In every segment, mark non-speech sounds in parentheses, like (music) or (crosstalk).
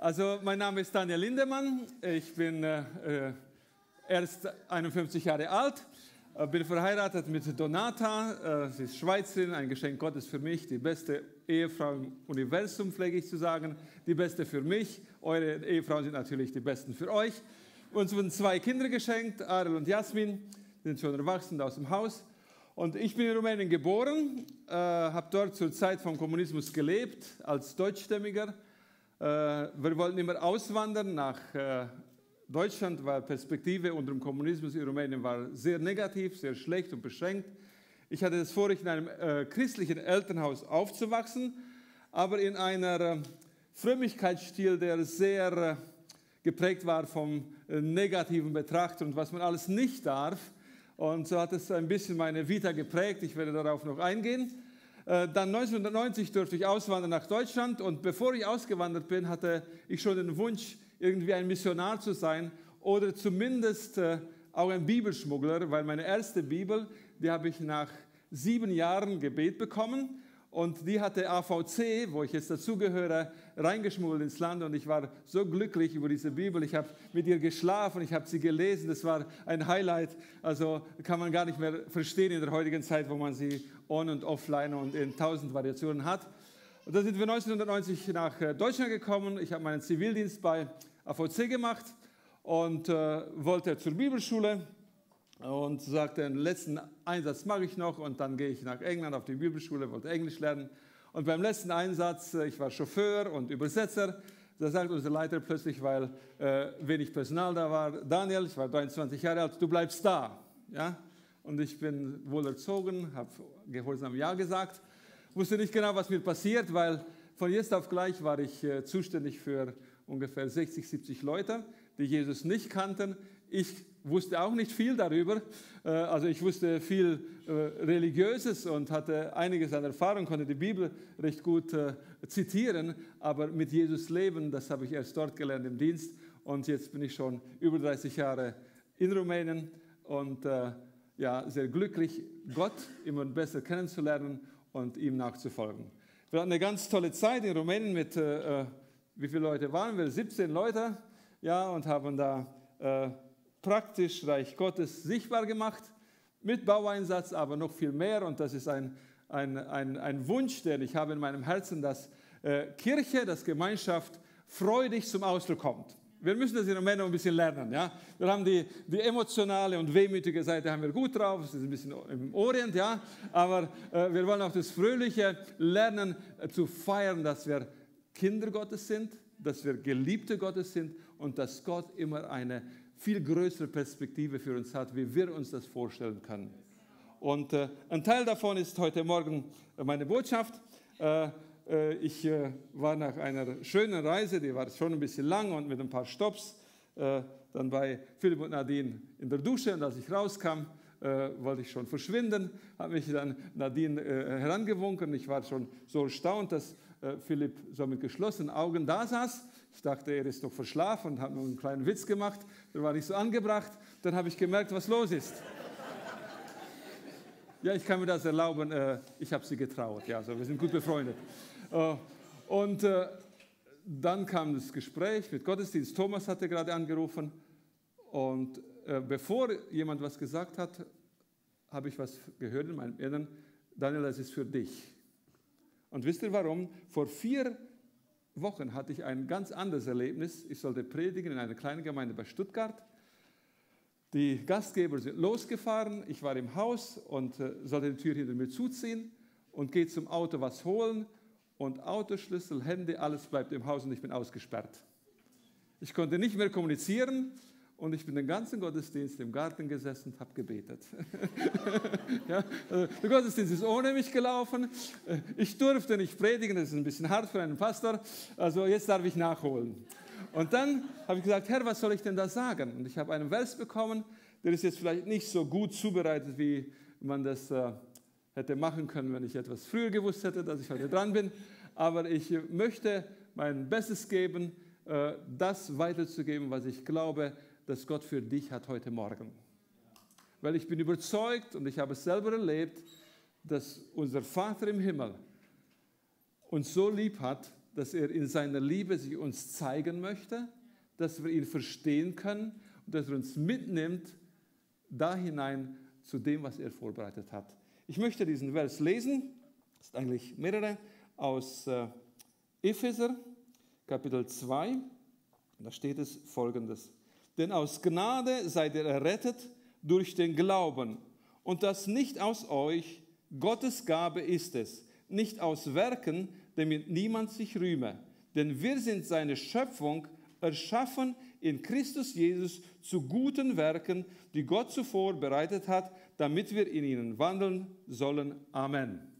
Also, mein Name ist Daniel Lindemann. Ich bin äh, äh erst 51 Jahre alt, äh, bin verheiratet mit Donata. Äh, sie ist Schweizerin, ein Geschenk Gottes für mich, die beste Ehefrau im Universum, pflege ich zu sagen, die beste für mich. Eure Ehefrauen sind natürlich die besten für euch. Uns wurden zwei Kinder geschenkt, Ariel und Jasmin, sind schon erwachsen aus dem Haus. Und ich bin in Rumänien geboren, äh, habe dort zur Zeit vom Kommunismus gelebt, als Deutschstämmiger. Äh, wir wollten immer auswandern nach äh, Deutschland, weil Perspektive unter dem Kommunismus in Rumänien war sehr negativ, sehr schlecht und beschränkt. Ich hatte das Vorrecht, in einem äh, christlichen Elternhaus aufzuwachsen, aber in einer äh, Frömmigkeitsstil, der sehr äh, geprägt war vom äh, negativen Betrachter und was man alles nicht darf. Und so hat es ein bisschen meine Vita geprägt. Ich werde darauf noch eingehen. Äh, dann 1990 durfte ich auswandern nach Deutschland und bevor ich ausgewandert bin, hatte ich schon den Wunsch, irgendwie ein Missionar zu sein oder zumindest äh, auch ein Bibelschmuggler, weil meine erste Bibel, die habe ich nach sieben Jahren Gebet bekommen und die hatte AVC, wo ich jetzt dazugehöre, reingeschmuggelt ins Land und ich war so glücklich über diese Bibel. Ich habe mit ihr geschlafen, ich habe sie gelesen, das war ein Highlight. Also kann man gar nicht mehr verstehen in der heutigen Zeit, wo man sie on und offline und in tausend Variationen hat. Und da sind wir 1990 nach äh, Deutschland gekommen. Ich habe meinen Zivildienst bei AVC gemacht und äh, wollte zur Bibelschule und sagte, den letzten Einsatz mache ich noch und dann gehe ich nach England auf die Bibelschule, wollte Englisch lernen. Und beim letzten Einsatz, äh, ich war Chauffeur und Übersetzer, da sagt unser Leiter plötzlich, weil äh, wenig Personal da war, Daniel, ich war 23 Jahre alt, du bleibst da. Ja? Und ich bin wohl erzogen, habe gehorsam Ja gesagt, wusste nicht genau, was mir passiert, weil von jetzt auf gleich war ich äh, zuständig für ungefähr 60, 70 Leute, die Jesus nicht kannten. Ich wusste auch nicht viel darüber. Äh, also ich wusste viel äh, Religiöses und hatte einiges an Erfahrung, konnte die Bibel recht gut äh, zitieren, aber mit Jesus leben, das habe ich erst dort gelernt im Dienst. Und jetzt bin ich schon über 30 Jahre in Rumänien und ja, sehr glücklich, Gott immer besser kennenzulernen und ihm nachzufolgen. Wir hatten eine ganz tolle Zeit in Rumänien mit, wie viele Leute waren wir? 17 Leute, ja, und haben da praktisch Reich Gottes sichtbar gemacht, mit Baueinsatz, aber noch viel mehr. Und das ist ein, ein, ein, ein Wunsch, den ich habe in meinem Herzen, dass äh, Kirche, dass Gemeinschaft freudig zum Ausdruck kommt. Wir müssen das in Rumänien ein bisschen lernen. Ja? Wir haben die, die emotionale und wehmütige Seite haben wir gut drauf, das ist ein bisschen im Orient, ja? aber äh, wir wollen auch das Fröhliche lernen äh, zu feiern, dass wir Kinder Gottes sind, dass wir Geliebte Gottes sind und dass Gott immer eine viel größere Perspektive für uns hat, wie wir uns das vorstellen können. Und äh, ein Teil davon ist heute Morgen meine Botschaft. Äh, äh, ich äh, war nach einer schönen Reise, die war schon ein bisschen lang und mit ein paar Stops, äh, dann bei Philipp und Nadine in der Dusche und als ich rauskam, äh, wollte ich schon verschwinden, habe mich dann Nadine herangewunken. Ich war schon so erstaunt, dass Philipp so mit geschlossenen Augen da saß ich dachte, er ist doch verschlafen und habe nur einen kleinen Witz gemacht. Der war nicht so angebracht. Dann habe ich gemerkt, was los ist. Ja, ich kann mir das erlauben. Äh, ich habe sie getraut. Ja, also wir sind gut befreundet. Äh, und äh, dann kam das Gespräch mit Gottesdienst. Thomas hatte gerade angerufen. Und bevor jemand was gesagt hat, habe ich was gehört in meinem Inneren. Daniel, das ist für dich. Und wisst ihr warum? Vor vier Wochen hatte ich ein ganz anderes Erlebnis. Ich sollte predigen in einer kleinen Gemeinde bei Stuttgart. Die Gastgeber sind losgefahren. Ich war im Haus und äh, sollte die Tür hinter mir zuziehen und gehe zum Auto was holen. Und Autoschlüssel, Hände, alles bleibt im Haus und ich bin ausgesperrt. Ich konnte nicht mehr kommunizieren. Und ich bin den ganzen Gottesdienst im Garten gesessen und habe gebetet. (laughs) ja, also der Gottesdienst ist ohne mich gelaufen. Äh, ich durfte nicht predigen, das ist ein bisschen hart für einen Pastor. Also jetzt darf ich nachholen. Und dann habe ich gesagt, Herr, was soll ich denn da sagen? Und ich habe einen Vers bekommen, der ist jetzt vielleicht nicht so gut zubereitet, wie man das äh, hätte machen können, wenn ich etwas früher gewusst hätte, dass ich heute dran bin. Aber ich möchte mein Bestes geben, äh, das weiterzugeben, was ich glaube, das Gott für dich hat heute Morgen. Weil ich bin überzeugt und ich habe es selber erlebt, dass unser Vater im Himmel uns so lieb hat, dass er in seiner Liebe sich uns zeigen möchte, dass wir ihn verstehen können und dass er uns mitnimmt da hinein zu dem, was er vorbereitet hat. Ich möchte diesen Vers lesen, das sind eigentlich mehrere, aus äh, Epheser, Kapitel 2, da steht es folgendes. Denn aus Gnade seid ihr errettet durch den Glauben und das nicht aus euch, Gottes Gabe ist es, nicht aus Werken, damit niemand sich rühme. Denn wir sind seine Schöpfung, erschaffen in Christus Jesus zu guten Werken, die Gott zuvor bereitet hat, damit wir in ihnen wandeln sollen. Amen.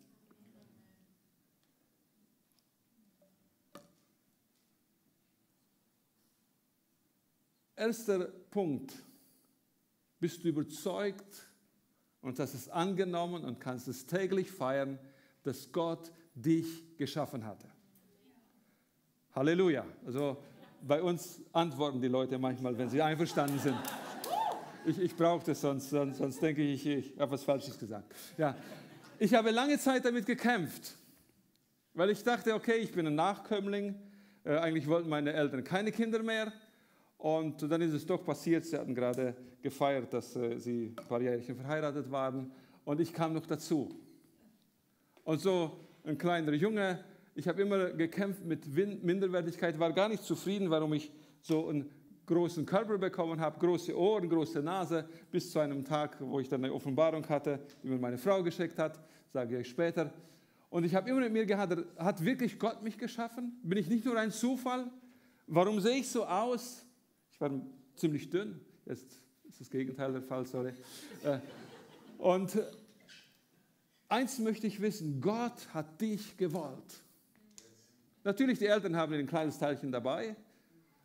Erster Punkt. Bist du überzeugt und hast es angenommen und kannst es täglich feiern, dass Gott dich geschaffen hatte? Halleluja. Also bei uns antworten die Leute manchmal, wenn sie einverstanden sind. Ich, ich brauche das, sonst, sonst, sonst denke ich, ich, ich habe was Falsches gesagt. Ja. Ich habe lange Zeit damit gekämpft, weil ich dachte, okay, ich bin ein Nachkömmling. Äh, eigentlich wollten meine Eltern keine Kinder mehr. Und dann ist es doch passiert, sie hatten gerade gefeiert, dass äh, sie ein paar Jährchen verheiratet waren. Und ich kam noch dazu. Und so ein kleiner Junge, ich habe immer gekämpft mit Minderwertigkeit, war gar nicht zufrieden, warum ich so einen großen Körper bekommen habe, große Ohren, große Nase, bis zu einem Tag, wo ich dann eine Offenbarung hatte, die mir meine Frau geschickt hat, sage ich später. Und ich habe immer mit mir gehadert, hat wirklich Gott mich geschaffen? Bin ich nicht nur ein Zufall? Warum sehe ich so aus? Ich war ziemlich dünn, jetzt ist das Gegenteil der Fall, sorry. Äh, und eins möchte ich wissen, Gott hat dich gewollt. Natürlich, die Eltern haben ein kleines Teilchen dabei,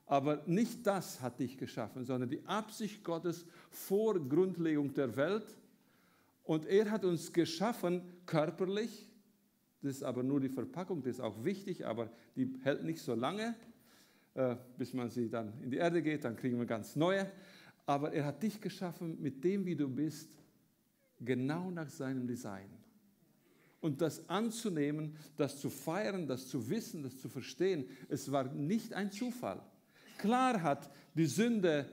aber nicht das hat dich geschaffen, sondern die Absicht Gottes vor Grundlegung der Welt. Und er hat uns geschaffen körperlich, das ist aber nur die Verpackung, das ist auch wichtig, aber die hält nicht so lange. Äh, bis man sie dann in die Erde geht, dann kriegen wir ganz neue. Aber er hat dich geschaffen mit dem, wie du bist, genau nach seinem Design. Und das anzunehmen, das zu feiern, das zu wissen, das zu verstehen, es war nicht ein Zufall. Klar hat die Sünde,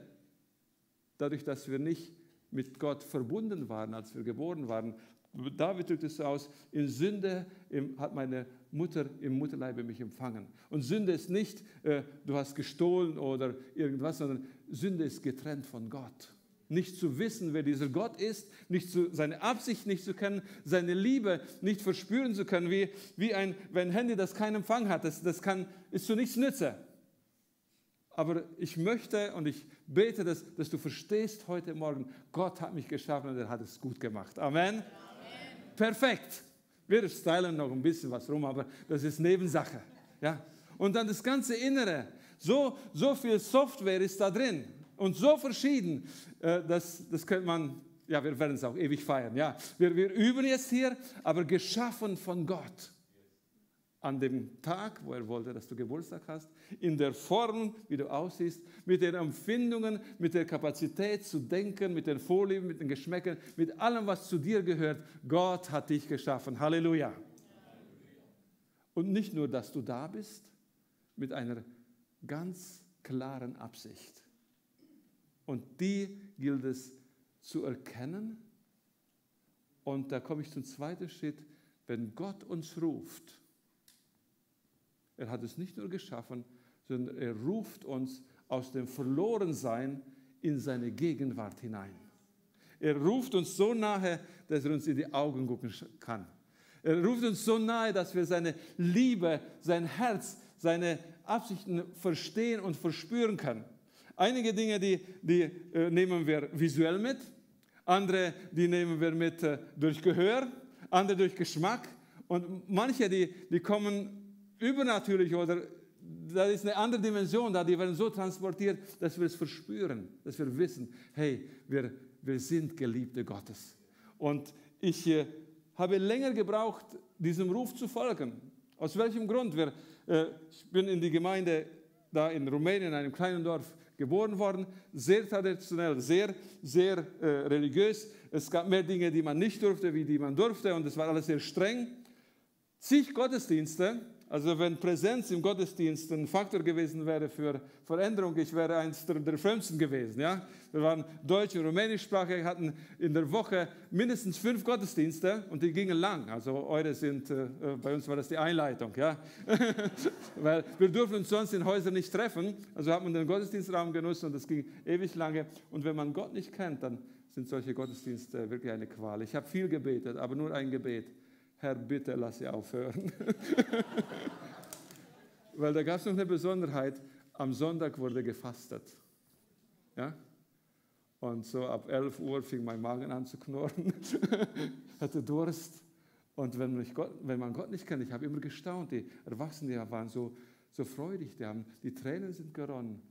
dadurch, dass wir nicht mit Gott verbunden waren, als wir geboren waren, David drückt es aus, in Sünde hat meine Mutter im Mutterleibe mich empfangen. Und Sünde ist nicht, äh, du hast gestohlen oder irgendwas, sondern Sünde ist getrennt von Gott. Nicht zu wissen, wer dieser Gott ist, nicht zu, seine Absicht nicht zu kennen, seine Liebe nicht verspüren zu können, wie, wie ein, wenn ein Handy, das keinen Empfang hat, das, das kann, ist zu nichts nütze. Aber ich möchte und ich bete, dass, dass du verstehst heute Morgen, Gott hat mich geschaffen und er hat es gut gemacht. Amen. Amen. Perfekt. Wir stylen noch ein bisschen was rum, aber das ist Nebensache. Ja? Und dann das ganze Innere. So, so viel Software ist da drin und so verschieden. Äh, das, das könnte man, ja, wir werden es auch ewig feiern. Ja? Wir, wir üben jetzt hier, aber geschaffen von Gott an dem Tag, wo er wollte, dass du Geburtstag hast, in der Form, wie du aussiehst, mit den Empfindungen, mit der Kapazität zu denken, mit den Vorlieben, mit den Geschmäckern, mit allem, was zu dir gehört. Gott hat dich geschaffen. Halleluja. Und nicht nur, dass du da bist, mit einer ganz klaren Absicht. Und die gilt es zu erkennen. Und da komme ich zum zweiten Schritt. Wenn Gott uns ruft, er hat es nicht nur geschaffen, sondern er ruft uns aus dem Verlorensein in seine Gegenwart hinein. Er ruft uns so nahe, dass er uns in die Augen gucken kann. Er ruft uns so nahe, dass wir seine Liebe, sein Herz, seine Absichten verstehen und verspüren können. Einige Dinge, die, die äh, nehmen wir visuell mit, andere, die nehmen wir mit äh, durch Gehör, andere durch Geschmack und manche, die, die kommen übernatürlich oder da ist eine andere Dimension da, die werden so transportiert, dass wir es verspüren, dass wir wissen, hey, wir, wir sind Geliebte Gottes. Und ich äh, habe länger gebraucht, diesem Ruf zu folgen. Aus welchem Grund? Wir, äh, ich bin in die Gemeinde da in Rumänien, in einem kleinen Dorf, geboren worden, sehr traditionell, sehr, sehr äh, religiös. Es gab mehr Dinge, die man nicht durfte, wie die man durfte, und es war alles sehr streng. Zig Gottesdienste, Also wenn Präsenz im Gottesdienst ein Faktor gewesen wäre für Veränderung, ich wäre eins der, der Frömmsten gewesen. Ja? Wir waren deutsch- und rumänischsprachig, hatten in der Woche mindestens fünf Gottesdienste und die gingen lang. Also eure sind, äh, bei uns war das die Einleitung. Ja? (laughs) Weil wir durften uns sonst in Häusern nicht treffen. Also hat man den Gottesdienstraum genutzt und das ging ewig lange. Und wenn man Gott nicht kennt, dann sind solche Gottesdienste wirklich eine Qual. Ich habe viel gebetet, aber nur ein Gebet. Herr, bitte lass sie aufhören. (laughs) Weil da gab es noch eine Besonderheit, am Sonntag wurde gefastet. Ja? Und so ab 11 Uhr fing mein Magen an zu knurren, (laughs) hatte Durst. Und wenn, Gott, wenn, man Gott nicht kennt, ich habe immer gestaunt, die Erwachsenen waren so, so freudig, die, haben, die Tränen sind geronnen,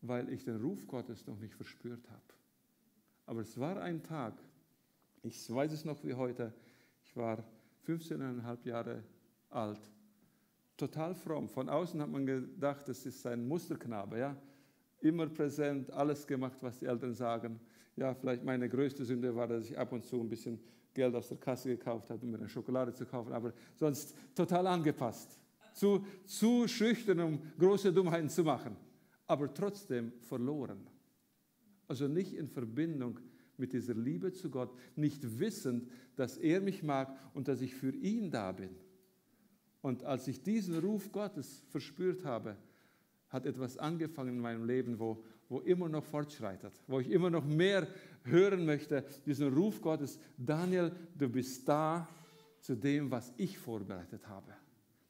weil ich den Ruf Gottes noch nicht verspürt habe. Aber es war ein Tag, ich weiß es noch wie heute, ich war 15,5 Jahre alt, total fromm. Von außen hat man gedacht, das ist ein Musterknabe, ja. Immer präsent, alles gemacht, was die Eltern sagen. Ja, vielleicht meine größte Sünde war, dass ich ab und zu ein bisschen Geld aus der Kasse gekauft habe, um mir eine Schokolade zu kaufen, aber sonst total angepasst. Zu, zu schüchtern, um große Dummheiten zu machen, aber trotzdem verloren. Also nicht in Verbindung mit dieser Liebe zu Gott, nicht wissend, dass er mich mag und dass ich für ihn da bin. Und als ich diesen Ruf Gottes verspürt habe, hat etwas angefangen in meinem Leben, wo, wo immer noch fortschreitet, wo ich immer noch mehr hören möchte, diesen Ruf Gottes, Daniel, du bist da zu dem, was ich vorbereitet habe,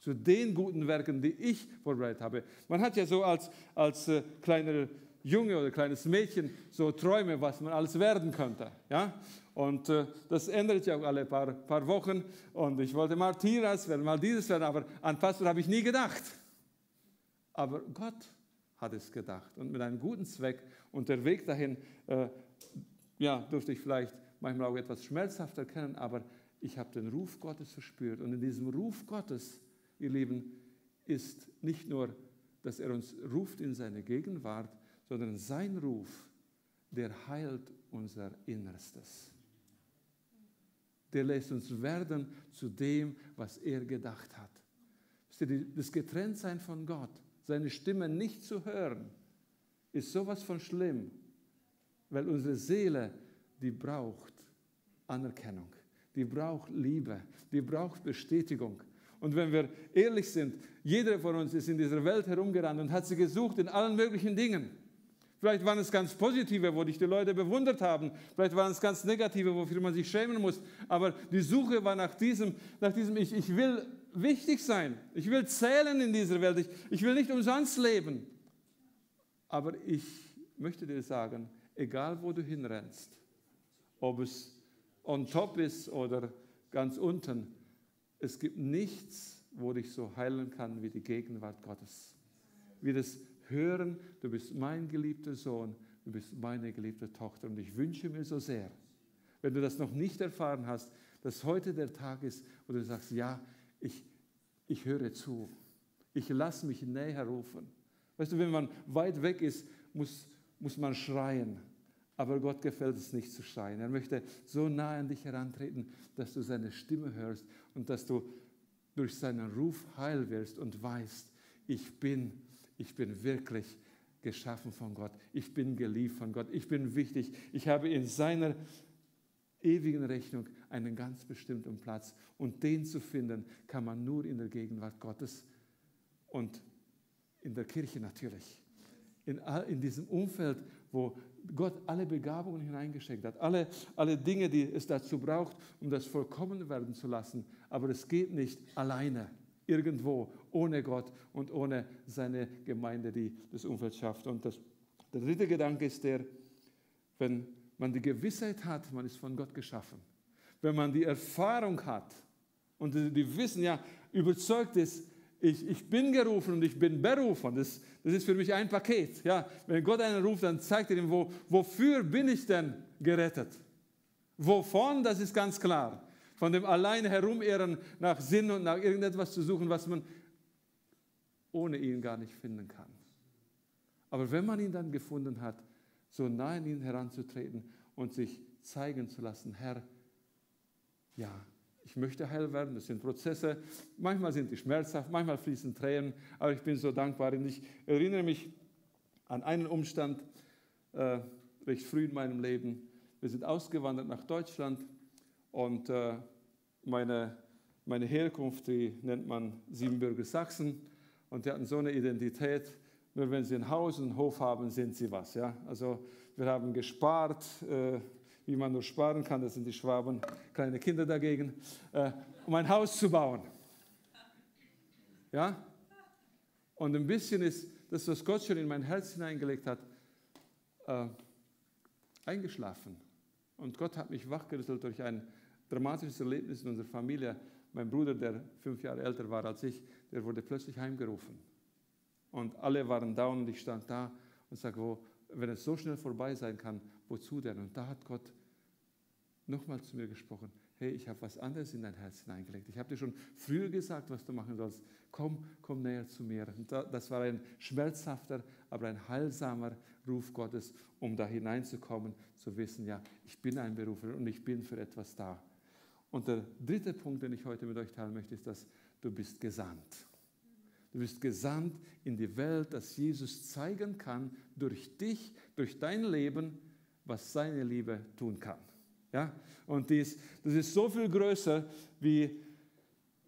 zu den guten Werken, die ich vorbereitet habe. Man hat ja so als, als äh, kleiner Junge oder kleines Mädchen so Träume, was man alles werden könnte. Ja? Und äh, das ändert sich auch alle paar, paar Wochen. Und ich wollte mal Tiras werden, mal dieses werden, aber an Pastor habe ich nie gedacht. Aber Gott hat es gedacht und mit einem guten Zweck. Und der Weg dahin, äh, ja, durfte ich vielleicht manchmal auch etwas schmerzhaft erkennen, aber ich habe den Ruf Gottes verspürt. Und in diesem Ruf Gottes, ihr Lieben, ist nicht nur, dass er uns ruft in seine Gegenwart, sondern sein Ruf, der heilt unser Innerstes. Der lässt uns werden zu dem, was er gedacht hat. Das Getrenntsein von Gott, seine Stimme nicht zu hören, ist sowas von schlimm, weil unsere Seele, die braucht Anerkennung, die braucht Liebe, die braucht Bestätigung. Und wenn wir ehrlich sind, jeder von uns ist in dieser Welt herumgerannt und hat sie gesucht in allen möglichen Dingen. Vielleicht waren es ganz positive, wo dich die Leute bewundert haben. Vielleicht waren es ganz negative, wofür man sich schämen muss. Aber die Suche war nach diesem, nach diesem ich, ich will wichtig sein. Ich will zählen in dieser Welt. Ich, ich will nicht umsonst leben. Aber ich möchte dir sagen, egal wo du hinrennst, ob es on top ist oder ganz unten, es gibt nichts, wo dich so heilen kann wie die Gegenwart Gottes. Wie das hören, du bist mein geliebter Sohn, du bist meine geliebte Tochter. Und ich wünsche mir so sehr, wenn du das noch nicht erfahren hast, dass heute der Tag ist, wo du sagst, ja, ich, ich höre zu. Ich lasse mich näher rufen. Weißt du, wenn man weit weg ist, muss, muss man schreien. Aber Gott gefällt es nicht zu schreien. Er möchte so nah an dich herantreten, dass du seine Stimme hörst und dass du durch seinen Ruf heil wirst und weißt, ich bin ich bin wirklich geschaffen von Gott. Ich bin geliebt von Gott. Ich bin wichtig. Ich habe in seiner ewigen Rechnung einen ganz bestimmten Platz. Und den zu finden, kann man nur in der Gegenwart Gottes und in der Kirche natürlich. In, in diesem Umfeld, wo Gott alle Begabungen hineingeschenkt hat, alle, alle Dinge, die es dazu braucht, um das vollkommen werden zu lassen. Aber es geht nicht alleine irgendwo ohne Gott und ohne seine Gemeinde, die das Umfeld schafft. Und das, der dritte Gedanke ist der, wenn man die Gewissheit hat, man ist von Gott geschaffen, wenn man die Erfahrung hat und die, Wissen, ja, überzeugt ist, ich, ich bin gerufen und ich bin berufen. Das, das ist für mich ein Paket. Ja, wenn Gott einen ruft, dann zeigt er ihm, wo, wofür bin ich denn gerettet? Wovon, das ist ganz klar von dem allein herumirren nach Sinn und nach irgendetwas zu suchen, was man ohne ihn gar nicht finden kann. Aber wenn man ihn dann gefunden hat, so nah an ihn heranzutreten und sich zeigen zu lassen, Herr, ja, Ich möchte heil werden. Das sind Prozesse. Manchmal sind die schmerzhaft, manchmal fließen Tränen, aber ich bin so dankbar. Und ich erinnere mich an einen Umstand äh, recht früh in meinem Leben. Wir sind ausgewandert nach Deutschland und äh, meine, meine Herkunft, die nennt man Siebenbürger Sachsen. Und die hatten so eine Identität, nur wenn sie ein Haus und einen Hof haben, sind sie was. Ja? Also wir haben gespart, äh, wie man nur sparen kann, das sind die Schwaben, kleine Kinder dagegen, äh, um ein Haus zu bauen. Ja? Und ein bisschen ist das, was Gott schon in mein Herz hineingelegt hat, äh, eingeschlafen. Und Gott hat mich wachgerüttelt durch ein dramatisches Erlebnis in unserer Familie. Mein Bruder, der fünf Jahre älter war als ich, der wurde plötzlich heimgerufen. Und alle waren da und ich stand da und sagte, wenn es so schnell vorbei sein kann, wozu denn? Und da hat Gott nochmal zu mir gesprochen, hey, ich habe was anderes in dein Herz hineingelegt. Ich habe dir schon früher gesagt, was du machen sollst. Komm, komm näher zu mir. Und das war ein schmerzhafter, aber ein heilsamer Ruf Gottes, um da hineinzukommen, zu wissen, ja, ich bin ein Berufer und ich bin für etwas da. Und der dritte Punkt, den ich heute mit euch teilen möchte, ist, dass du bist gesandt. Du bist gesandt in die Welt, dass Jesus zeigen kann, durch dich, durch dein Leben, was seine Liebe tun kann. Ja? Und dies, das ist so viel größer, wie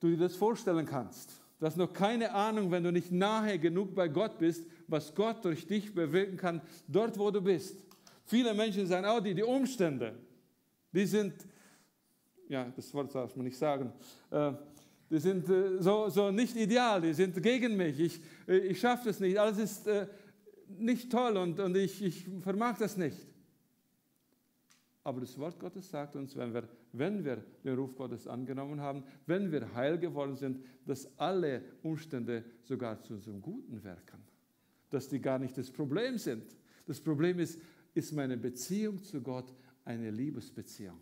du dir das vorstellen kannst. Du hast noch keine Ahnung, wenn du nicht nahe genug bei Gott bist, was Gott durch dich bewirken kann, dort wo du bist. Viele Menschen sagen, oh, die, die Umstände, die sind, ja, das Wort darf man nicht sagen, äh, die sind äh, so, so nicht ideal, die sind gegen mich, ich, äh, ich schaffe das nicht, alles ist äh, nicht toll und, und ich, ich vermag das nicht. Aber das Wort Gottes sagt uns, wenn wir, wenn wir den Ruf Gottes angenommen haben, wenn wir heil geworden sind, dass alle Umstände sogar zu unserem Guten wirken. Dass die gar nicht das Problem sind. Das Problem ist, ist meine Beziehung zu Gott eine Liebesbeziehung.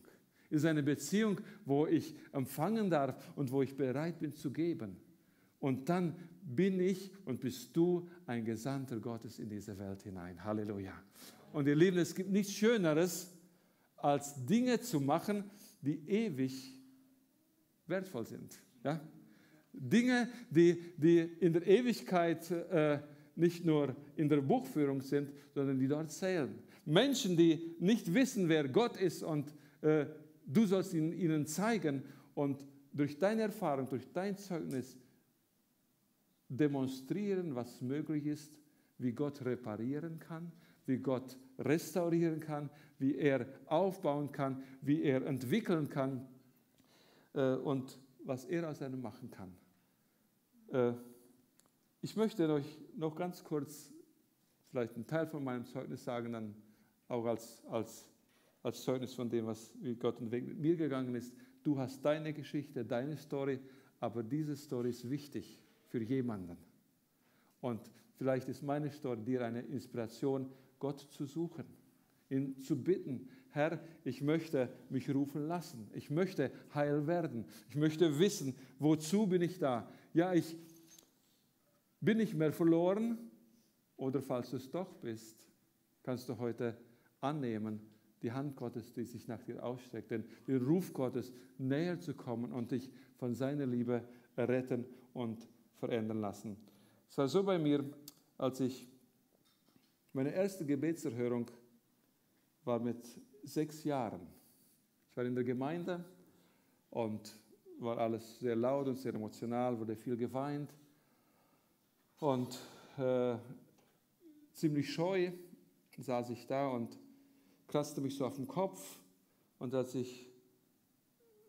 Ist eine Beziehung, wo ich empfangen darf und wo ich bereit bin zu geben. Und dann bin ich und bist du ein Gesandter Gottes in diese Welt hinein. Halleluja. Und ihr Lieben, es gibt nichts Schöneres, als Dinge zu machen, die ewig wertvoll sind. Ja? Dinge, die, die in der Ewigkeit äh, nicht nur in der Buchführung sind, sondern die dort zählen. Menschen, die nicht wissen, wer Gott ist und äh, du sollst ihn, ihnen zeigen und durch deine Erfahrung, durch dein Zeugnis demonstrieren, was möglich ist, wie Gott reparieren kann, wie Gott restaurieren kann, wie er aufbauen kann, wie er entwickeln kann äh, und was er aus einem machen kann. Äh, ich möchte euch noch ganz kurz vielleicht einen Teil von meinem Zeugnis sagen, dann auch als, als, als Zeugnis von dem, was wie Gott den Weg mit mir gegangen ist. Du hast deine Geschichte, deine Story, aber diese Story ist wichtig für jemanden. Und vielleicht ist meine Story dir eine Inspiration, Gott zu suchen ihn zu bitten, Herr, ich möchte mich rufen lassen. Ich möchte heil werden. Ich möchte wissen, wozu bin ich da? Ja, ich bin nicht mehr verloren. Oder falls du es doch bist, kannst du heute annehmen, die Hand Gottes, die sich nach dir ausstreckt, den, den Ruf Gottes, näher zu kommen und dich von seiner Liebe retten und verändern lassen. Es war so bei mir, als ich meine erste Gebetserhörung war mit sechs Jahren. Ich war in der Gemeinde und war alles sehr laut und sehr emotional, wurde viel geweint und äh, ziemlich scheu saß ich da und kratzte mich so auf den Kopf und als ich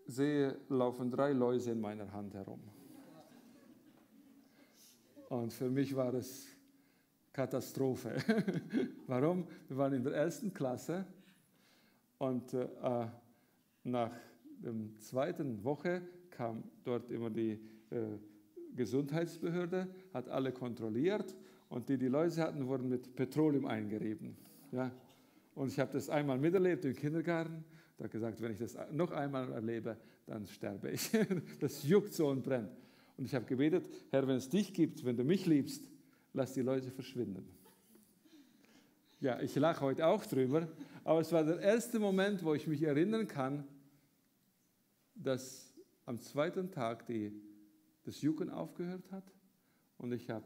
sehe, laufen drei Läuse in meiner Hand herum. Und für mich war es Katastrophe. (laughs) Warum? Wir waren in der ersten Klasse und äh, nach der zweiten Woche kam dort immer die äh, Gesundheitsbehörde, hat alle kontrolliert und die, die Läuse hatten, wurden mit Petroleum eingerieben. Ja? Und ich habe das einmal miterlebt im Kindergarten. Da gesagt, wenn ich das noch einmal erlebe, dann sterbe ich. (laughs) Das juckt so und brennt. Und ich habe gebetet, Herr, wenn es dich gibt, wenn du mich liebst, lass die Leute verschwinden. Ja, ich lache heute auch drüber, aber es war der erste Moment, wo ich mich erinnern kann, dass am zweiten Tag die, das Jucken aufgehört hat. Und ich habe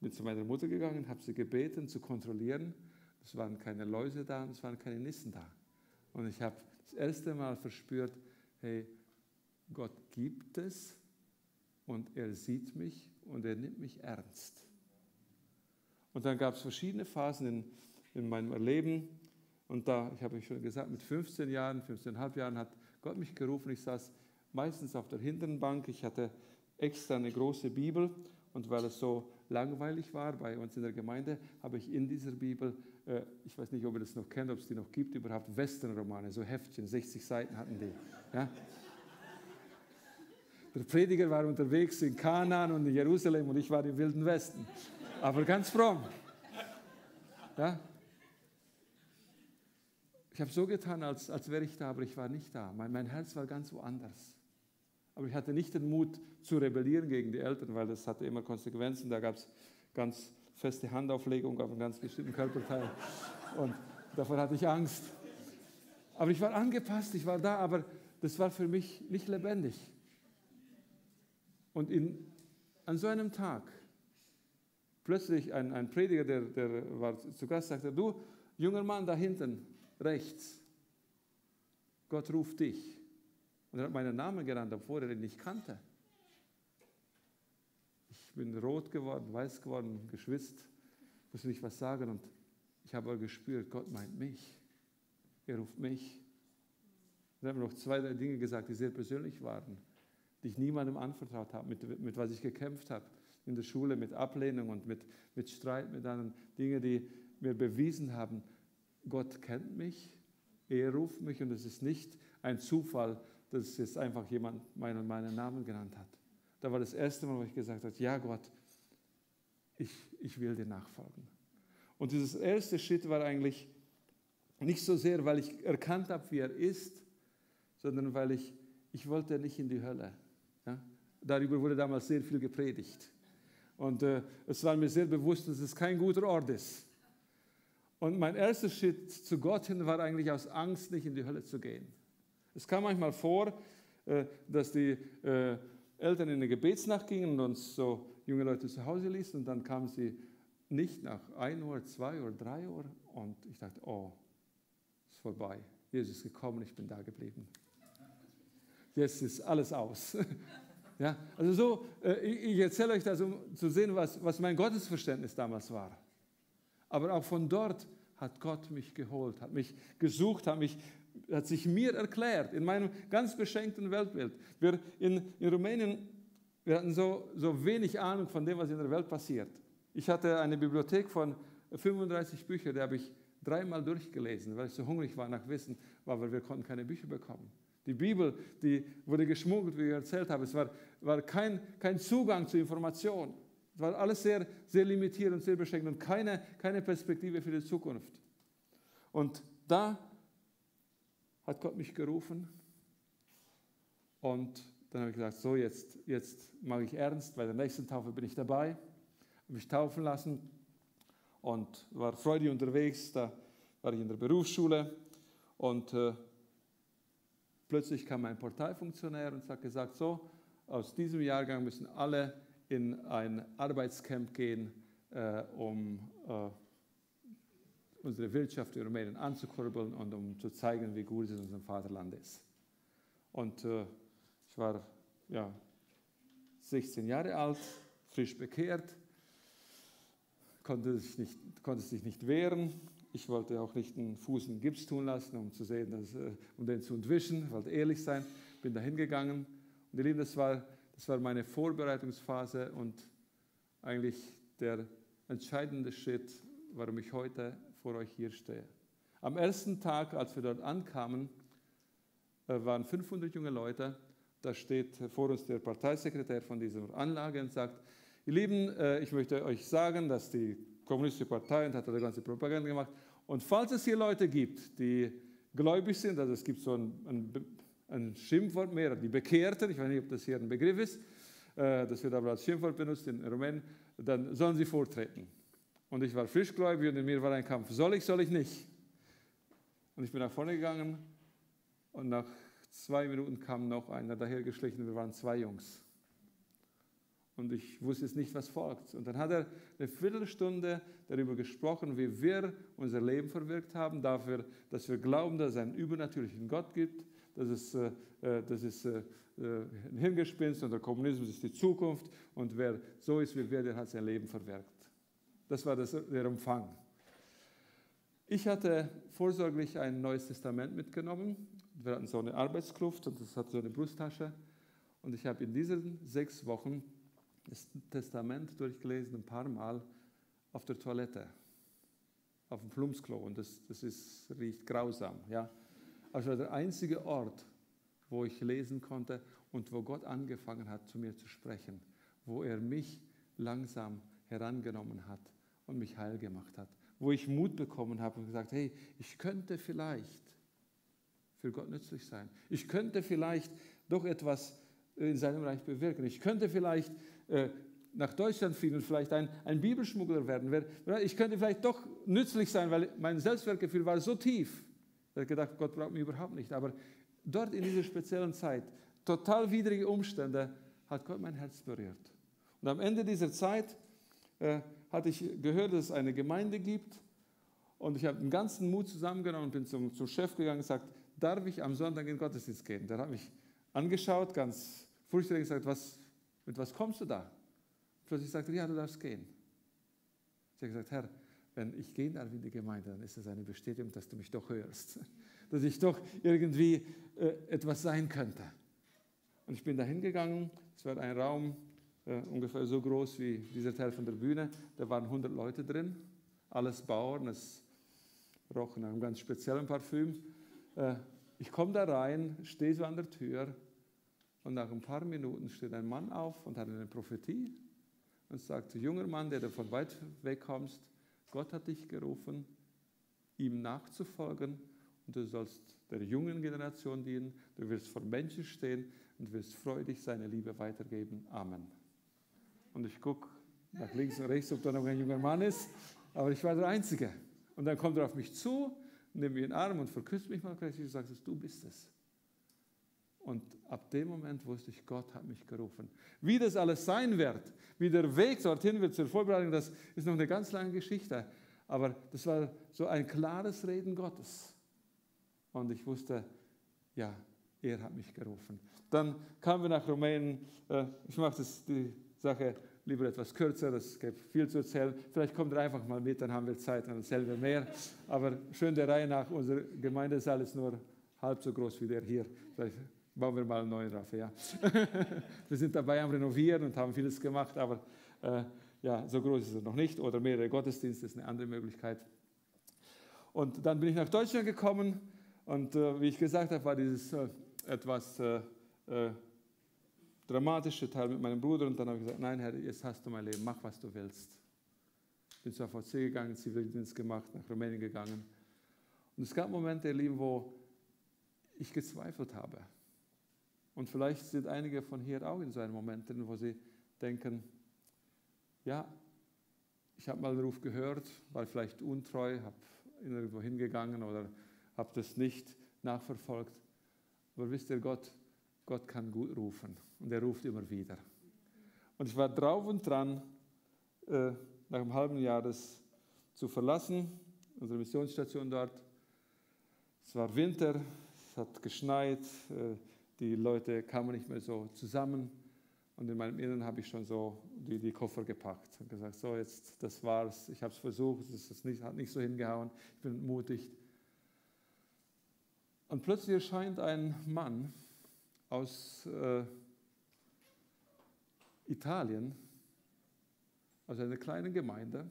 bin zu meiner Mutter gegangen, habe sie gebeten zu kontrollieren. Es waren keine Läuse da und es waren keine Nissen da. Und ich habe das erste Mal verspürt, hey, Gott gibt es und er sieht mich und er nimmt mich ernst. Und dann gab es verschiedene Phasen in, in meinem Leben. Und da, ich habe schon gesagt, mit 15 Jahren, 15,5 Jahren hat Gott mich gerufen. Ich saß meistens auf der hinteren Bank. Ich hatte extra eine große Bibel. Und weil es so langweilig war bei uns in der Gemeinde, habe ich in dieser Bibel, ich weiß nicht, ob ihr das noch kennt, ob es die noch gibt, überhaupt Westernromane, so Heftchen, 60 Seiten hatten die. Ja? Der Prediger war unterwegs in Kanaan und in Jerusalem und ich war im Wilden Westen. Aber ganz fromm. Ja? Ich habe so getan, als, als wäre ich da, aber ich war nicht da. Mein, mein Herz war ganz woanders. Aber ich hatte nicht den Mut zu rebellieren gegen die Eltern, weil das hatte immer Konsequenzen. Da gab es ganz feste Handauflegung auf einen ganz bestimmten Körperteil. Und davor hatte ich Angst. Aber ich war angepasst, ich war da, aber das war für mich nicht lebendig. Und in, an so einem Tag, plötzlich ein, ein Prediger, der, der war zu Gast, sagte, du, junger Mann da hinten, rechts, Gott ruft dich. Und er hat meinen Namen genannt, obwohl er ihn nicht kannte. Ich bin rot geworden, weiß geworden, geschwitzt, musste nicht was sagen und ich habe gespürt, Gott meint mich. Er ruft mich. Er hat mir noch zwei, drei Dinge gesagt, die sehr persönlich waren die ich niemandem anvertraut habe, mit, mit was ich gekämpft habe in der Schule, mit Ablehnung und mit, mit Streit, mit anderen Dingen, die mir bewiesen haben, Gott kennt mich, er ruft mich und es ist nicht ein Zufall, dass jetzt einfach jemand meinen, meinen Namen genannt hat. Da war das erste Mal, wo ich gesagt habe, ja Gott, ich, ich will dir nachfolgen. Und dieses erste Schritt war eigentlich nicht so sehr, weil ich erkannt habe, wie er ist, sondern weil ich, ich wollte nicht in die Hölle. Ja? Darüber wurde damals sehr viel gepredigt. Und äh, es war mir sehr bewusst, dass es kein guter Ort ist. Und mein erster Schritt zu Gott hin war eigentlich aus Angst, nicht in die Hölle zu gehen. Es kam manchmal vor, äh, dass die äh, Eltern in eine Gebetsnacht gingen und uns so junge Leute zu Hause ließen und dann kamen sie nicht nach 1 Uhr, 2 Uhr, 3 Uhr und ich dachte, oh, ist vorbei. Jesus ist gekommen, ich bin da geblieben jetzt ist alles aus. (laughs) ja, also so, äh, ich erzähle euch das, um zu sehen, was, was mein Gottesverständnis damals war. Aber auch von dort hat Gott mich geholt, hat mich gesucht, hat, mich, hat sich mir erklärt, in meinem ganz beschenkten Weltbild. Wir in, in Rumänien, wir hatten so, so wenig Ahnung von dem, was in der Welt passiert. Ich hatte eine Bibliothek von 35 Büchern, die habe ich dreimal durchgelesen, weil ich so hungrig war nach Wissen, weil wir konnten keine Bücher bekommen. Die Bibel, die wurde geschmuggelt, wie ich erzählt habe. Es war, war kein, kein Zugang zu Informationen. Es war alles sehr, sehr limitiert und sehr beschränkt und keine, keine Perspektive für die Zukunft. Und da hat Gott mich gerufen. Und dann habe ich gesagt, so jetzt, jetzt mache ich ernst, bei der nächsten Taufe bin ich dabei, habe mich taufen lassen und war freudig unterwegs, da war ich in der Berufsschule und äh, Plötzlich kam ein Parteifunktionär und hat gesagt, so, aus diesem Jahrgang müssen alle in ein Arbeitscamp gehen, äh, um äh, unsere Wirtschaft in Rumänien anzukurbeln und um zu zeigen, wie gut es in unserem Vaterland ist. Und äh, ich war ja, 16 Jahre alt, frisch bekehrt, konnte sich nicht, konnte sich nicht wehren, ich wollte auch nicht einen Fuß in Gips tun lassen, um zu sehen, dass, äh, um den zu entwischen. Ich wollte ehrlich sein. Bin da hingegangen. Und ihr Lieben, das war, das war meine Vorbereitungsphase und eigentlich der entscheidende Schritt, warum ich heute vor euch hier stehe. Am ersten Tag, als wir dort ankamen, äh, waren 500 junge Leute. Da steht vor uns der Parteisekretär von dieser Anlage und sagt, ihr Lieben, äh, ich möchte euch sagen, dass die kommunistische Partei und hat da ganze Propaganda gemacht. Und falls es hier Leute gibt, die gläubig sind, also es gibt so ein, ein, ein Schimpfwort mehr, die Bekehrten, ich weiß nicht, ob das hier ein Begriff ist, äh, das wird aber als Schimpfwort benutzt in Rumänien, dann sollen sie vortreten. Und ich war frischgläubig und in mir war ein Kampf, soll ich, soll ich nicht? Und ich bin nach vorne gegangen und nach zwei Minuten kam noch einer dahergeschlichen, wir waren zwei Jungs. Und ich wusste jetzt nicht, was folgt. Und dann hat er eine Viertelstunde darüber gesprochen, wie wir unser Leben verwirkt haben, dafür, dass wir glauben, dass es einen übernatürlichen Gott gibt, dass es, äh, äh dass es äh, äh, ein Hirngespinst und der Kommunismus ist die Zukunft und wer so ist wie wir, der hat sein Leben verwirkt. Das war das, der Umfang. Ich hatte vorsorglich ein neues Testament mitgenommen. Wir hatten so eine Arbeitskluft und das hat so eine Brusttasche. Und ich habe in diesen sechs Wochen das Testament durchgelesen, ein paar Mal auf der Toilette, auf dem Plumpsklo. Und das, das ist, riecht grausam. Ja? Also der einzige Ort, wo ich lesen konnte und wo Gott angefangen hat, zu mir zu sprechen, wo er mich langsam herangenommen hat und mich heil gemacht hat wo ich Mut bekommen habe und gesagt, hey, ich könnte vielleicht für Gott nützlich sein. Ich könnte vielleicht doch etwas in seinem Reich bewirken. Ich könnte vielleicht äh, nach Deutschland fliegen und vielleicht ein, ein Bibelschmuggler werden. Ich könnte vielleicht doch nützlich sein, weil mein Selbstwertgefühl war so tief. Ich habe gedacht, Gott braucht mich überhaupt nicht. Aber dort in dieser speziellen Zeit, total widrige Umstände, hat Gott mein Herz berührt. Und am Ende dieser Zeit äh, hatte ich gehört, dass es eine Gemeinde gibt. Und ich habe den ganzen Mut zusammengenommen und bin zum, zum Chef gegangen und gesagt, darf ich am Sonntag in den Gottesdienst gehen? Der hat mich angeschaut, ganz furchtbar gesagt, was, mit was kommst du da? Plötzlich sagte er, ja, du darfst gehen. Ich habe gesagt, Herr, wenn ich gehen darf in die Gemeinde, dann ist das eine Bestätigung, dass du mich doch hörst. (laughs) Dass ich doch irgendwie äh, etwas sein könnte. Und ich bin da hingegangen, es war ein Raum, äh, ungefähr so groß wie dieser Teil von der Bühne. Da waren 100 Leute drin, alles Bauern, es roch nach einem ganz speziellen Parfüm. Äh, ich komme da rein, stehe so an der Tür und nach ein paar Minuten steht ein Mann auf und hat eine Prophetie und sagt, junger Mann, der du von weit weg kommst, Gott hat dich gerufen, ihm nachzufolgen und du sollst der jungen Generation dienen, du wirst vor Menschen stehen und wirst freudig seine Liebe weitergeben. Amen. Und ich gucke nach links und rechts, ob da noch ein junger Mann ist. Aber ich war der Einzige. Und dann kommt er auf mich zu, nimmt mich in den Arm und verküsst mich mal gleich und sagt, du bist es. Und ab dem Moment wusste ich, Gott hat mich gerufen. Wie das alles sein wird, wie der Weg dorthin wird zur Vorbereitung, das ist noch eine ganz lange Geschichte. Aber das war so ein klares Reden Gottes. Und ich wusste, ja, er hat mich gerufen. Dann kamen wir nach Rumänien. Äh, ich mache das die Sache lieber etwas kürzer, es gibt viel zu erzählen. Vielleicht kommt er einfach mal mit, dann haben wir Zeit, erzählen wir mehr. Aber schön der Reihe nach, unser Gemeindesaal ist nur halb so groß wie der hier. Vielleicht bauen wir mal einen neuen drauf. Ja. (laughs) wir sind dabei am Renovieren und haben vieles gemacht, aber äh, ja, so groß ist er noch nicht. Oder mehrere Gottesdienste ist eine andere Möglichkeit. Und dann bin ich nach Deutschland gekommen und äh, wie ich gesagt habe, war dieses äh, etwas äh, äh, dramatische Teil mit meinem Bruder und dann habe ich gesagt, nein Herr, jetzt hast du mein Leben, mach was du willst. Bin zur AVC gegangen, Zivildienst gemacht, nach Rumänien gegangen. Und es gab Momente, ihr Lieben, wo ich gezweifelt habe. Und vielleicht sind einige von hier auch in so einem Moment drin, wo sie denken, ja, ich habe mal den Ruf gehört, war vielleicht untreu, habe irgendwo hingegangen oder habe das nicht nachverfolgt. Aber wisst ihr, Gott Gott kann gut rufen und er ruft immer wieder. Und ich war drauf und dran, äh, nach einem halben Jahr das zu verlassen, unsere Missionsstation dort. Es war Winter, es hat geschneit, äh, die Leute kamen nicht mehr so zusammen. Und in meinem Inneren habe ich schon so die, die Koffer gepackt und gesagt, so jetzt, das war's, ich habe es versucht, es nicht, hat nicht so hingehauen, ich bin mutig. Und plötzlich erscheint ein Mann, aus äh, Italien, aus einer kleinen Gemeinde.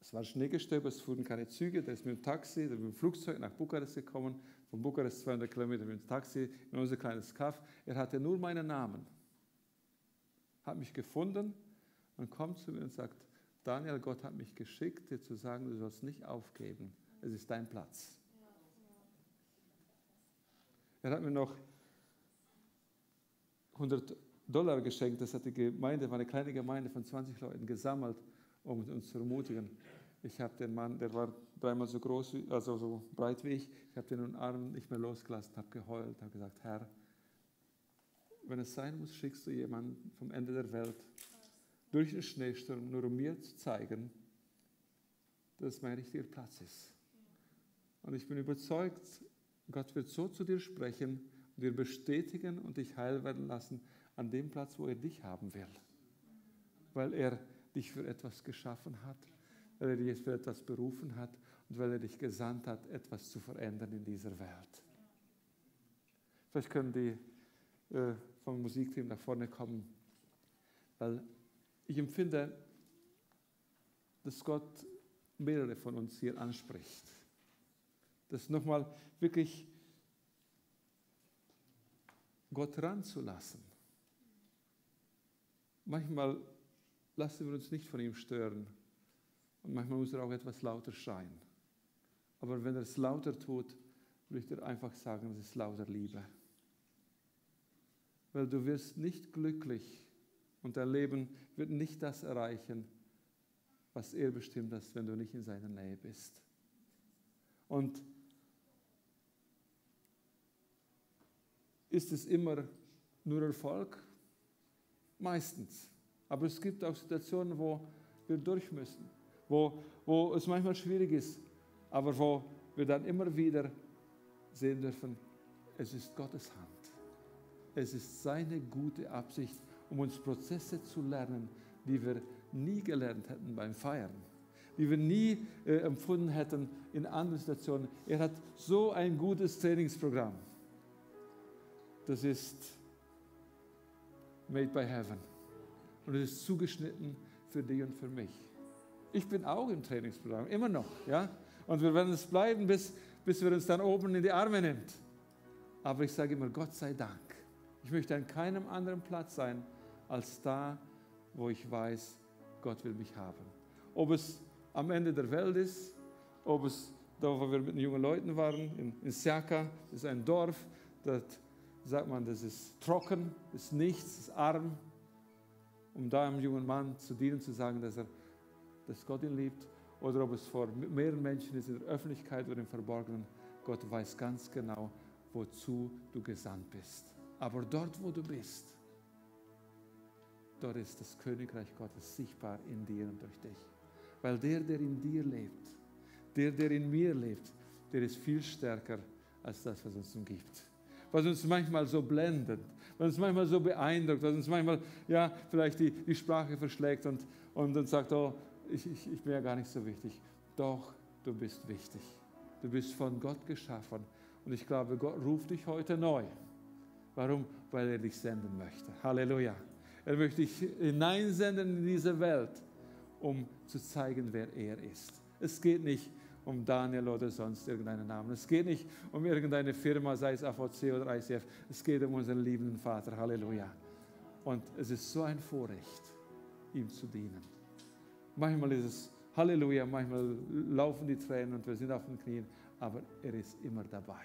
Es war Schneegestöber, es fuhren keine Züge, der ist mit dem Taxi, der ist mit dem Flugzeug nach Bukarest gekommen, von Bukarest 200 Kilometer mit dem Taxi in unser kleines Kaff. Er hatte nur meinen Namen, hat mich gefunden und kommt zu mir und sagt, Daniel, Gott hat mich geschickt, dir zu sagen, du sollst nicht aufgeben, es ist dein Platz. Er hat mir noch 100 Dollar geschenkt. Das hat die Gemeinde, war eine kleine Gemeinde von 20 Leuten gesammelt, um uns zu ermutigen. Ich habe den Mann, der war dreimal so groß, also so breit wie ich, ich habe den Arm nicht mehr losgelassen, habe geheult, habe gesagt, Herr, wenn es sein muss, schickst du jemanden vom Ende der Welt durch den Schneesturm, nur um mir zu zeigen, dass mein richtiger Platz ist. Und ich bin überzeugt, Gott wird so zu dir sprechen dir bestätigen und dich heil werden lassen an dem Platz, wo er dich haben will. Weil er dich für etwas geschaffen hat, weil er dich für etwas berufen hat und weil er dich gesandt hat, etwas zu verändern in dieser Welt. Vielleicht können die äh, vom Musikteam nach vorne kommen, weil ich empfinde, dass Gott mehrere von uns hier anspricht. Das nochmal wirklich Gott ranzulassen. Manchmal lassen wir uns nicht von ihm stören und manchmal muss er auch etwas lauter schreien. Aber wenn er es lauter tut, ich dir einfach sagen, es ist lauter Liebe. Weil du wirst nicht glücklich und dein Leben wird nicht das erreichen, was er bestimmt hat, wenn du nicht in seiner Nähe bist. Und ist es immer nur Erfolg? Meistens. Aber es gibt auch Situationen, wo wir durch müssen, wo, wo es manchmal schwierig ist, aber wo wir dann immer wieder sehen dürfen, es ist Gottes Hand. Es ist seine gute Absicht, um uns Prozesse zu lernen, die wir nie gelernt hätten beim Feiern, die wir nie äh, empfunden hätten in anderen Situationen. Er hat so ein gutes Trainingsprogramm. Das ist Made by Heaven. Und es ist zugeschnitten für dich und für mich. Ich bin auch im Trainingsprogramm, immer noch. Ja? Und wir werden es bleiben, bis, bis wir uns dann oben in die Arme nimmt. Aber ich sage immer, Gott sei Dank. Ich möchte an keinem anderen Platz sein, als da, wo ich weiß, Gott will mich haben. Ob es am Ende der Welt ist, ob es da, wo wir mit den jungen Leuten waren, in, in das ist ein Dorf, dort sagt man, das ist trocken, ist nichts, ist arm, um da einem jungen Mann zu dienen, zu sagen, dass, er, dass Gott ihn liebt, oder ob es vor mehreren Menschen ist, in der Öffentlichkeit oder im Verborgenen. Gott weiß ganz genau, wozu du gesandt bist. Aber dort, wo du bist, dort ist das Königreich Gottes sichtbar in dir und durch dich. Weil der, der in dir lebt, der, der in mir lebt, der ist viel stärker als das, was uns umgibt was uns manchmal so blendet, was uns manchmal so beeindruckt, was uns manchmal ja, vielleicht die, die Sprache verschlägt und, und dann sagt, oh, ich, ich, ich bin ja gar nicht so wichtig. Doch, du bist wichtig. Du bist von Gott geschaffen. Und ich glaube, Gott ruft dich heute neu. Warum? Weil er dich senden möchte. Halleluja. Er möchte dich hineinsenden in diese Welt, um zu zeigen, wer er ist. Es geht nicht um Daniel oder sonst irgendeinen Namen. Es geht nicht um irgendeine Firma, sei es AVC oder ICF. Es geht um unseren liebenden Vater. Halleluja. Und es ist so ein Vorrecht, ihm zu dienen. Manchmal ist es Halleluja, manchmal laufen die Tränen und wir sind auf den Knien, aber er ist immer dabei.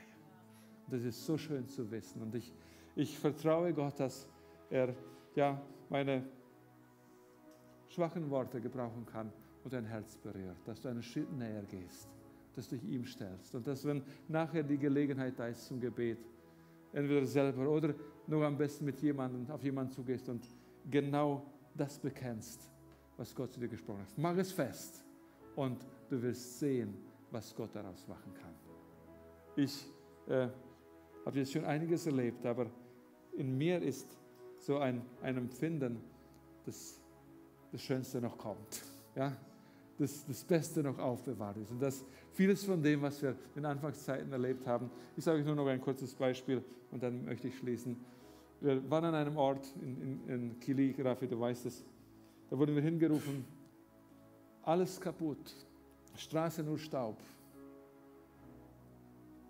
Das ist so schön zu wissen. Und ich, ich vertraue Gott, dass er ja, meine schwachen Worte gebrauchen kann und dein Herz berührt, dass du einen Schritt näher gehst, dass du dich ihm stellst und dass, wenn nachher die Gelegenheit da ist zum Gebet, entweder selber oder nur am besten mit jemandem, auf jemanden zugehst und genau das bekennst, was Gott zu dir gesprochen hat. Mach es fest und du wirst sehen, was Gott daraus machen kann. Ich äh, habe jetzt schon einiges erlebt, aber in mir ist so ein, ein Empfinden, dass das Schönste noch kommt. Ja? Das, das Beste noch aufbewahrt ist. Und dass vieles von dem, was wir in Anfangszeiten erlebt haben, ich sage euch nur noch ein kurzes Beispiel und dann möchte ich schließen. Wir waren an einem Ort in, in, in Kili, Rafi, du weißt es, da wurden wir hingerufen, alles kaputt, Straße nur Staub.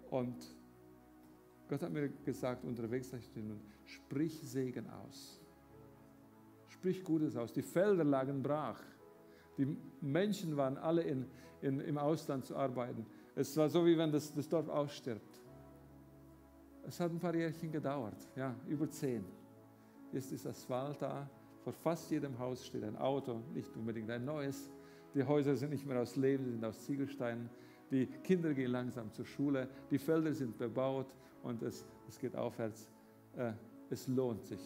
Und Gott hat mir gesagt, unterwegs sprich Segen aus. Sprich Gutes aus. Die Felder lagen brach. Die Menschen waren alle in, in, im Ausland zu arbeiten. Es war so, wie wenn das, das Dorf ausstirbt. Es hat ein paar Jährchen gedauert, ja, über zehn. Jetzt ist Asphalt da. Vor fast jedem Haus steht ein Auto, nicht unbedingt ein neues. Die Häuser sind nicht mehr aus Leben, sind aus Ziegelsteinen. Die Kinder gehen langsam zur Schule, die Felder sind bebaut und es, es geht aufwärts. Äh, es lohnt sich,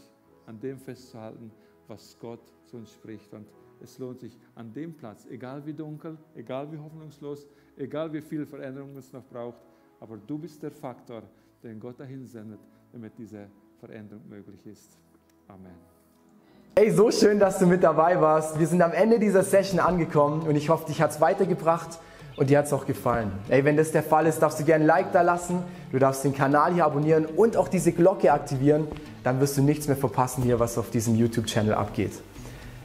an dem festzuhalten, was Gott zu uns spricht. Und es lohnt sich an dem Platz, egal wie dunkel, egal wie hoffnungslos, egal wie viel Veränderung es noch braucht, aber du bist der Faktor, den Gott dahin sendet, damit diese Veränderung möglich ist. Amen. Hey, so schön, dass du mit dabei warst. Wir sind am Ende dieser Session angekommen und ich hoffe, dich hat es weitergebracht und dir hat es auch gefallen. Ey, wenn das der Fall ist, darfst du gerne ein Like da lassen, du darfst den Kanal hier abonnieren und auch diese Glocke aktivieren, dann wirst du nichts mehr verpassen hier, was auf diesem YouTube-Channel abgeht.